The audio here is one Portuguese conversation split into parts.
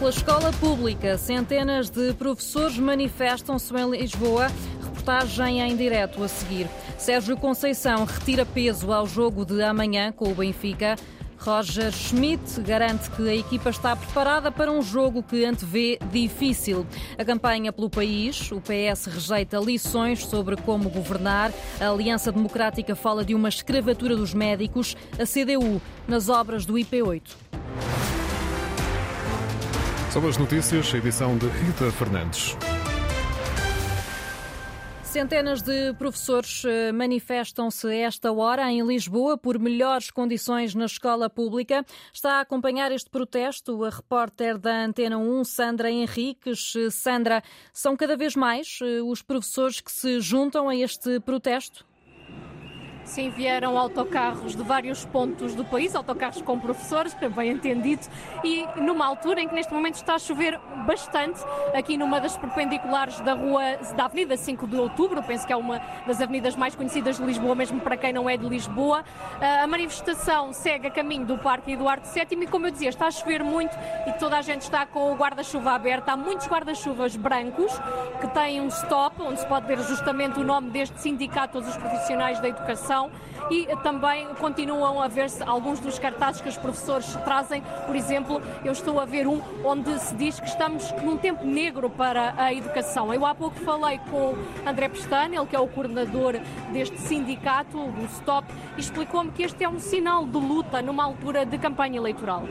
pela escola pública. Centenas de professores manifestam-se em Lisboa. Reportagem em direto a seguir. Sérgio Conceição retira peso ao jogo de amanhã com o Benfica. Roger Schmidt garante que a equipa está preparada para um jogo que antevê difícil. A campanha pelo país, o PS rejeita lições sobre como governar. A Aliança Democrática fala de uma escravatura dos médicos. A CDU nas obras do IP8. São as notícias, edição de Rita Fernandes. Centenas de professores eh, manifestam-se esta hora em Lisboa por melhores condições na escola pública. Está a acompanhar este protesto a repórter da Antena 1, Sandra Henriques. Eh, Sandra, são cada vez mais eh, os professores que se juntam a este protesto? Sim, vieram autocarros de vários pontos do país, autocarros com professores, bem entendido, e numa altura em que neste momento está a chover bastante, aqui numa das perpendiculares da rua, da Avenida 5 de Outubro, penso que é uma das avenidas mais conhecidas de Lisboa, mesmo para quem não é de Lisboa. A manifestação segue a caminho do Parque Eduardo VII e, como eu dizia, está a chover muito e toda a gente está com o guarda-chuva aberto. Há muitos guarda-chuvas brancos que têm um stop, onde se pode ver justamente o nome deste sindicato, todos os profissionais da educação e também continuam a ver-se alguns dos cartazes que os professores trazem. Por exemplo, eu estou a ver um onde se diz que estamos num tempo negro para a educação. Eu há pouco falei com André Pestana, ele que é o coordenador deste sindicato, do STOP, e explicou-me que este é um sinal de luta numa altura de campanha eleitoral.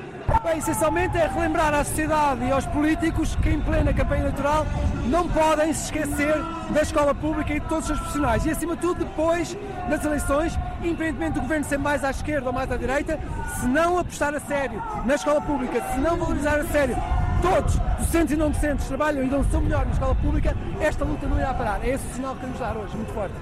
Bem, essencialmente é relembrar à sociedade e aos políticos que em plena campanha eleitoral não podem se esquecer da escola pública e de todos os seus profissionais. E acima de tudo, depois das eleições, independentemente do governo ser mais à esquerda ou mais à direita, se não apostar a sério na escola pública, se não valorizar a sério todos, docentes e não docentes, trabalham e dão o seu melhor na escola pública, esta luta não irá parar. É esse o sinal que queremos dar hoje, muito forte.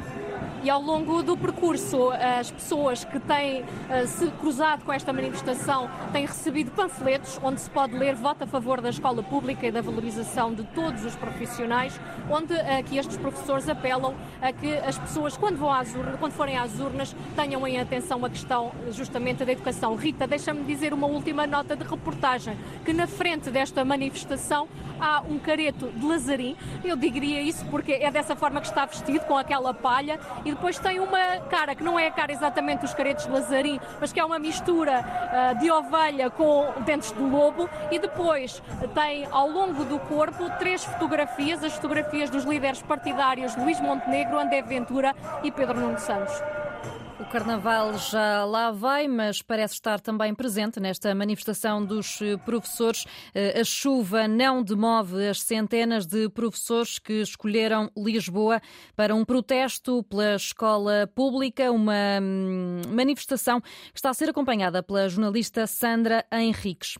E ao longo do percurso, as pessoas que têm uh, se cruzado com esta manifestação têm recebido panfletos onde se pode ler voto a favor da escola pública e da valorização de todos os profissionais, onde uh, que estes professores apelam a que as pessoas, quando, vão às urnas, quando forem às urnas, tenham em atenção a questão justamente da educação. Rita, deixa-me dizer uma última nota de reportagem, que na frente desta manifestação há um careto de Lazarim. Eu diria isso porque é dessa forma que está vestido, com aquela palha, e depois tem uma cara que não é a cara exatamente dos caretos de Lazarim, mas que é uma mistura uh, de ovelha com dentes de lobo, e depois tem ao longo do corpo três fotografias, as fotografias dos líderes partidários Luís Montenegro, André Ventura e Pedro Nuno Santos. Carnaval já lá vai, mas parece estar também presente nesta manifestação dos eh, professores. Eh, a chuva não demove as centenas de professores que escolheram Lisboa para um protesto pela escola pública, uma hum, manifestação que está a ser acompanhada pela jornalista Sandra Henriques.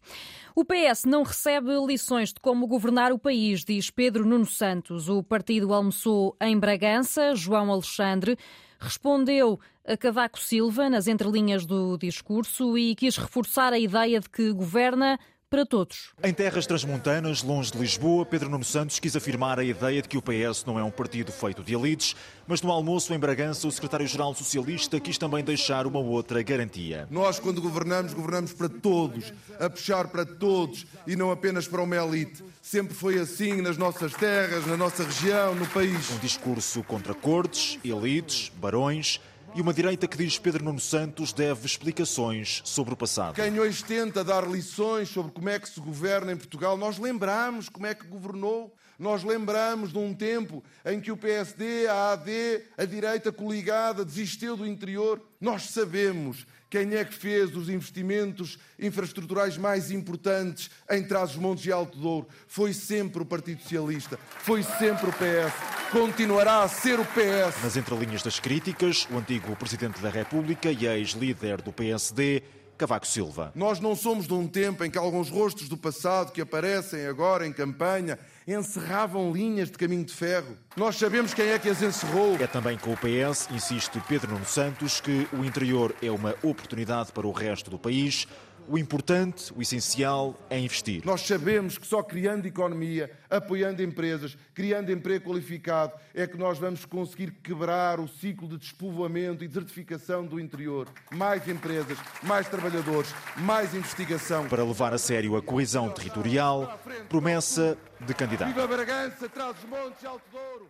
O PS não recebe lições de como governar o país, diz Pedro Nuno Santos. O partido almoçou em Bragança. João Alexandre respondeu a Cavaco Silva nas entrelinhas do discurso e quis reforçar a ideia de que governa para todos. Em terras transmontanas, longe de Lisboa, Pedro Nuno Santos quis afirmar a ideia de que o PS não é um partido feito de elites, mas no almoço em Bragança, o secretário-geral socialista quis também deixar uma outra garantia. Nós, quando governamos, governamos para todos, a puxar para todos e não apenas para uma elite. Sempre foi assim nas nossas terras, na nossa região, no país. Um discurso contra cortes, elites, barões e uma direita que diz Pedro Nuno Santos deve explicações sobre o passado. Quem hoje tenta dar lições sobre como é que se governa em Portugal, nós lembramos como é que governou. Nós lembramos de um tempo em que o PSD, a AD, a direita coligada desistiu do interior. Nós sabemos quem é que fez os investimentos infraestruturais mais importantes em Trás-os-Montes e Alto Douro? Foi sempre o Partido Socialista, foi sempre o PS, continuará a ser o PS. Nas entrelinhas das críticas, o antigo Presidente da República e ex-líder do PSD Cavaco Silva. Nós não somos de um tempo em que alguns rostos do passado que aparecem agora em campanha encerravam linhas de caminho de ferro. Nós sabemos quem é que as encerrou. É também com o PS, insiste Pedro Nuno Santos, que o interior é uma oportunidade para o resto do país. O importante, o essencial é investir. Nós sabemos que só criando economia, apoiando empresas, criando emprego qualificado, é que nós vamos conseguir quebrar o ciclo de despovoamento e desertificação do interior. Mais empresas, mais trabalhadores, mais investigação. Para levar a sério a coesão territorial, promessa de candidato. Viva Bragança, traz os montes Alto Douro.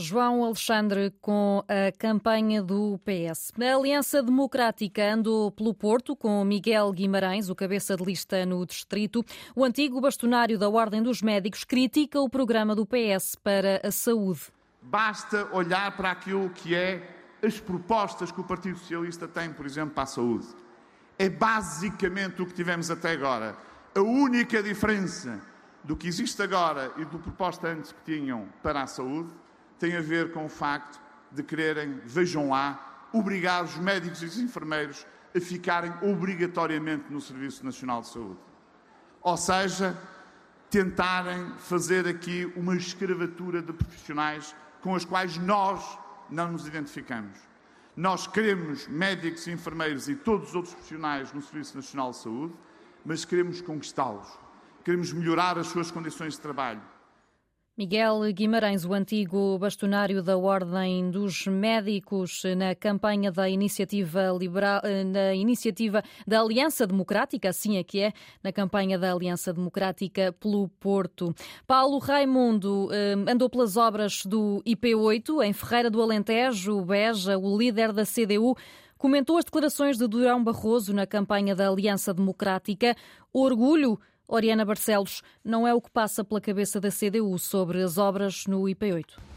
João Alexandre com a campanha do PS. A Aliança Democrática andou pelo Porto com Miguel Guimarães, o cabeça de lista no distrito. O antigo bastonário da Ordem dos Médicos critica o programa do PS para a saúde. Basta olhar para aquilo que é as propostas que o Partido Socialista tem, por exemplo, para a saúde. É basicamente o que tivemos até agora. A única diferença do que existe agora e do proposta antes que tinham para a saúde tem a ver com o facto de quererem, vejam lá, obrigar os médicos e os enfermeiros a ficarem obrigatoriamente no Serviço Nacional de Saúde. Ou seja, tentarem fazer aqui uma escravatura de profissionais com as quais nós não nos identificamos. Nós queremos médicos enfermeiros e todos os outros profissionais no Serviço Nacional de Saúde, mas queremos conquistá-los. Queremos melhorar as suas condições de trabalho Miguel Guimarães, o antigo bastonário da Ordem dos Médicos, na campanha da iniciativa liberal, na iniciativa da Aliança Democrática, assim é que é, na campanha da Aliança Democrática pelo Porto. Paulo Raimundo eh, andou pelas obras do IP8 em Ferreira do Alentejo, Beja, o líder da CDU comentou as declarações de Durão Barroso na campanha da Aliança Democrática. Orgulho Oriana Barcelos, não é o que passa pela cabeça da CDU sobre as obras no IP8.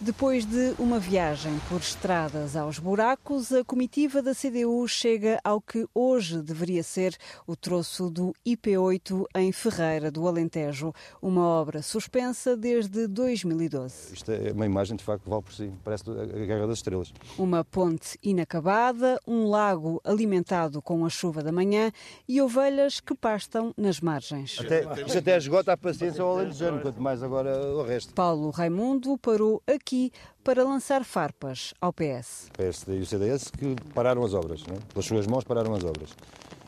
Depois de uma viagem por estradas aos buracos, a comitiva da CDU chega ao que hoje deveria ser o troço do IP8 em Ferreira do Alentejo, uma obra suspensa desde 2012. Isto é uma imagem, de facto, que vale por si, parece a Guerra das Estrelas. Uma ponte inacabada, um lago alimentado com a chuva da manhã e ovelhas que pastam nas margens. Até, isto até esgota a paciência ao alentejano, quanto mais agora o resto. Paulo Raimundo parou aqui aqui para lançar farpas ao PS. O PSD e o CDS que pararam as obras, né? pelas suas mãos pararam as obras.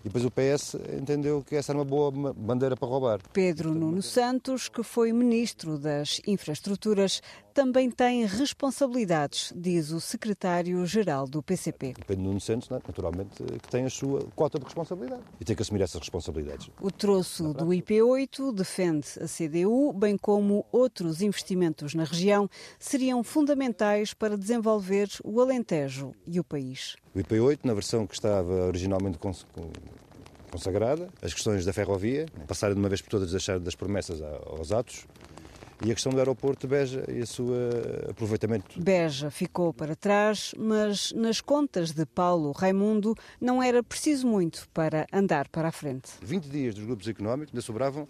E depois o PS entendeu que essa era uma boa bandeira para roubar. Pedro Nuno Santos, que foi ministro das Infraestruturas, também tem responsabilidades, diz o secretário-geral do PCP. Pedro Nuno Santos, naturalmente, que tem a sua cota de responsabilidade e tem que assumir essas responsabilidades. O troço do IP8 defende a CDU, bem como outros investimentos na região, seriam fundamentais para desenvolver o Alentejo e o país. O IP8, na versão que estava originalmente consagrada, as questões da ferrovia, passarem de uma vez por todas deixar das promessas aos atos, e a questão do aeroporto de Beja e o seu aproveitamento. Beja ficou para trás, mas nas contas de Paulo Raimundo não era preciso muito para andar para a frente. 20 dias dos grupos económicos ainda sobravam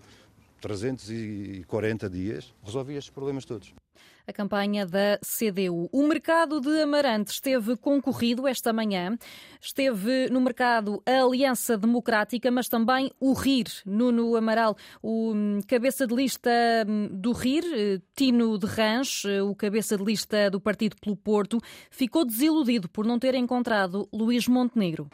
340 dias, resolvia estes problemas todos a campanha da CDU. O mercado de Amarante esteve concorrido esta manhã. Esteve no mercado a Aliança Democrática, mas também o RIR. Nuno Amaral, o hum, cabeça de lista hum, do RIR, eh, Tino de Rãs, eh, o cabeça de lista do Partido pelo Porto, ficou desiludido por não ter encontrado Luís Montenegro.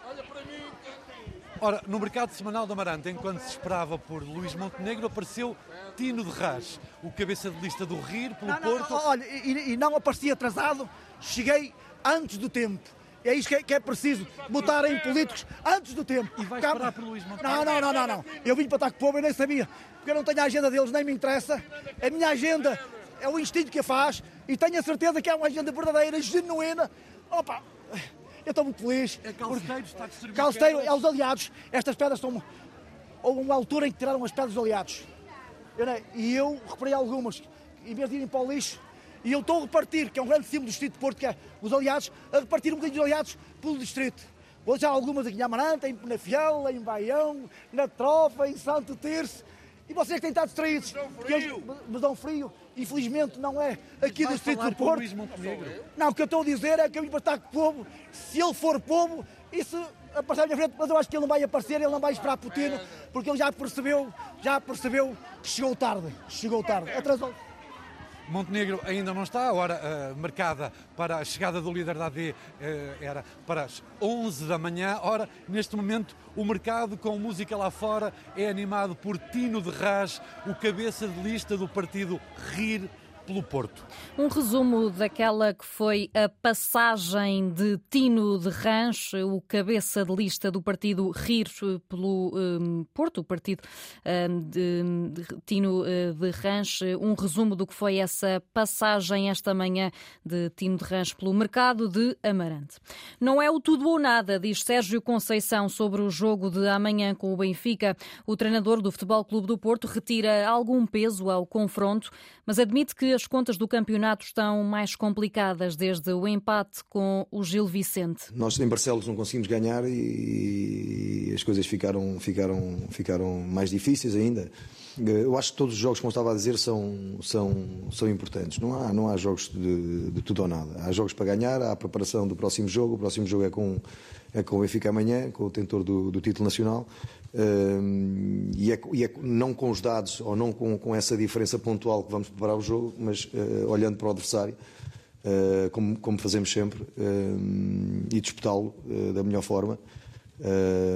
Ora, no mercado semanal de Amarante, enquanto se esperava por Luís Montenegro, apareceu Tino de Rás, o cabeça de lista do RIR, pelo não, Porto. Não, olha, e, e, não apareci atrasado, cheguei antes do tempo. É isto que é, que é preciso, botarem políticos antes do tempo. E vais esperar por Luís Montenegro? Não, não, não, não, não. Eu vim para estar com o povo e nem sabia, porque eu não tenho a agenda deles, nem me interessa. A minha agenda é o instinto que a faz e tenho a certeza que é uma agenda verdadeira, genuína. Opa, eu estou muito feliz. É calceteiro, está distribuído. Calceteiro, é os aliados. Estas pedras estão. Houve uma altura em que tiraram as pedras dos aliados. Eu, e eu reparei algumas, em vez de irem para o lixo, e eu estou a repartir, que é um grande símbolo do Distrito de Porto, que é os aliados, a repartir um bocadinho dos aliados pelo Distrito. Vou deixar algumas aqui em Amaranta, em Penafiel, em Baião, na Trofa, em Santo Terço. E vocês têm estado distraídos, porque eles me dão frio. Infelizmente não é aqui do Distrito do Porto. Não, o que eu estou a dizer é que eu vim para estar com o povo. Se ele for povo, isso aparecer à minha frente, mas eu acho que ele não vai aparecer, ele não vai esperar Putin, porque ele já percebeu, já percebeu que chegou tarde. Chegou tarde. Atrasou. Montenegro ainda não está, a hora uh, marcada para a chegada do líder da AD uh, era para as 11 da manhã. Ora, neste momento, o mercado com música lá fora é animado por Tino de Raz, o cabeça de lista do partido RIR pelo Porto. Um resumo daquela que foi a passagem de Tino de Rãs, o cabeça de lista do partido RIR pelo um, Porto, o partido um, de, de, Tino uh, de Rãs. Um resumo do que foi essa passagem esta manhã de Tino de Rãs pelo mercado de Amarante. Não é o tudo ou nada, diz Sérgio Conceição sobre o jogo de amanhã com o Benfica. O treinador do Futebol Clube do Porto retira algum peso ao confronto, mas admite que as contas do campeonato estão mais complicadas desde o empate com o Gil Vicente. Nós em Barcelos não conseguimos ganhar e as coisas ficaram, ficaram, ficaram mais difíceis ainda. Eu acho que todos os jogos, como estava a dizer, são, são, são importantes. Não há, não há jogos de, de tudo ou nada. Há jogos para ganhar, há a preparação do próximo jogo. O próximo jogo é com, é com o Benfica amanhã, com o tentor do, do título nacional. Uh, e, é, e, é, não com os dados ou não com, com, essa diferença pontual que vamos preparar o jogo, mas uh, olhando para o adversário, uh, como, como, fazemos sempre, e disputá-lo da melhor forma.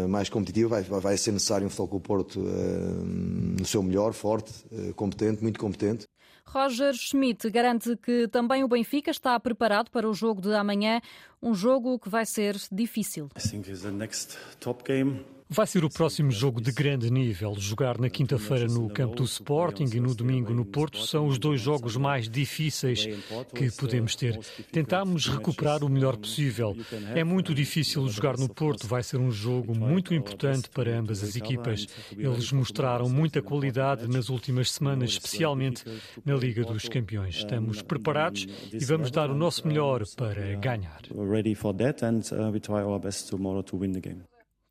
mais competitivo, vai, vai, ser necessário um Futebol Porto no seu melhor, forte, competente, muito competente. Roger Schmidt garante que também o Benfica está preparado para o jogo de amanhã, um jogo que vai ser difícil. I think the next top game. Vai ser o próximo jogo de grande nível. Jogar na quinta-feira no campo do Sporting e no domingo no Porto são os dois jogos mais difíceis que podemos ter. Tentamos recuperar o melhor possível. É muito difícil jogar no Porto, vai ser um jogo muito importante para ambas as equipas. Eles mostraram muita qualidade nas últimas semanas, especialmente na Liga dos Campeões. Estamos preparados e vamos dar o nosso melhor para ganhar.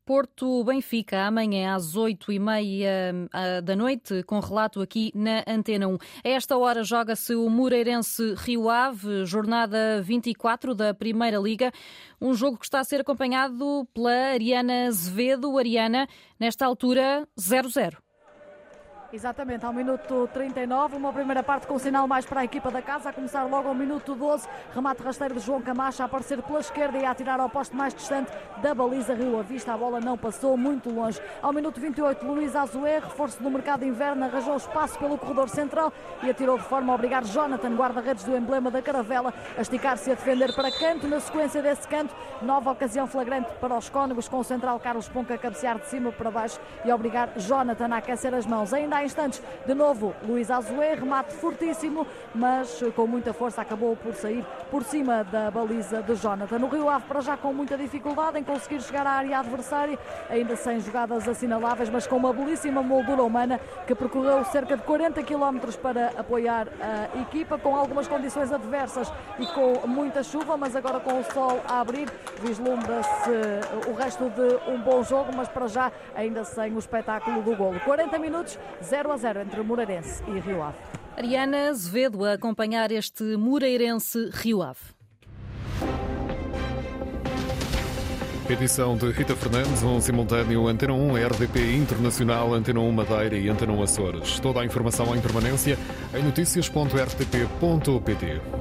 Porto-Benfica, amanhã às oito e meia ah, da noite, com relato aqui na Antena 1. A esta hora joga-se o Moreirense Rio Ave, jornada 24 da Primeira Liga. Um jogo que está a ser acompanhado pela Ariana Azevedo. Ariana, nesta altura, 0-0. Exatamente, ao minuto 39, uma primeira parte com sinal mais para a equipa da casa, a começar logo ao minuto 12, remate rasteiro de João Camacha a aparecer pela esquerda e a atirar ao posto mais distante da baliza Rio a Vista, a bola não passou muito longe. Ao minuto 28, Luís Azué, reforço do mercado inverno, arranjou espaço pelo corredor central e atirou de forma a obrigar Jonathan, guarda-redes do emblema da Caravela, a esticar-se e a defender para canto. Na sequência desse canto, nova ocasião flagrante para os cônegos, com o central Carlos Ponca a cabecear de cima para baixo e a obrigar Jonathan a aquecer as mãos. Ainda há instantes, de novo, Luís Azué, remate fortíssimo, mas com muita força acabou por sair por cima da baliza de Jonathan. No Rio Ave, para já com muita dificuldade em conseguir chegar à área adversária, ainda sem jogadas assinaláveis, mas com uma belíssima moldura humana que percorreu cerca de 40 km para apoiar a equipa, com algumas condições adversas e com muita chuva, mas agora com o sol a abrir, vislumbra-se o resto de um bom jogo, mas para já ainda sem o espetáculo do golo. 40 minutos, 0 a 0 entre Moreirense e Rio Ave. Ariana Azevedo a acompanhar este Moreirense-Rio Ave. Edição de Rita Fernandes, um simultâneo Antena 1 RDP Internacional, Antena 1 Madeira e Antena 1 Açores. Toda a informação em permanência em notícias.rtp.pt.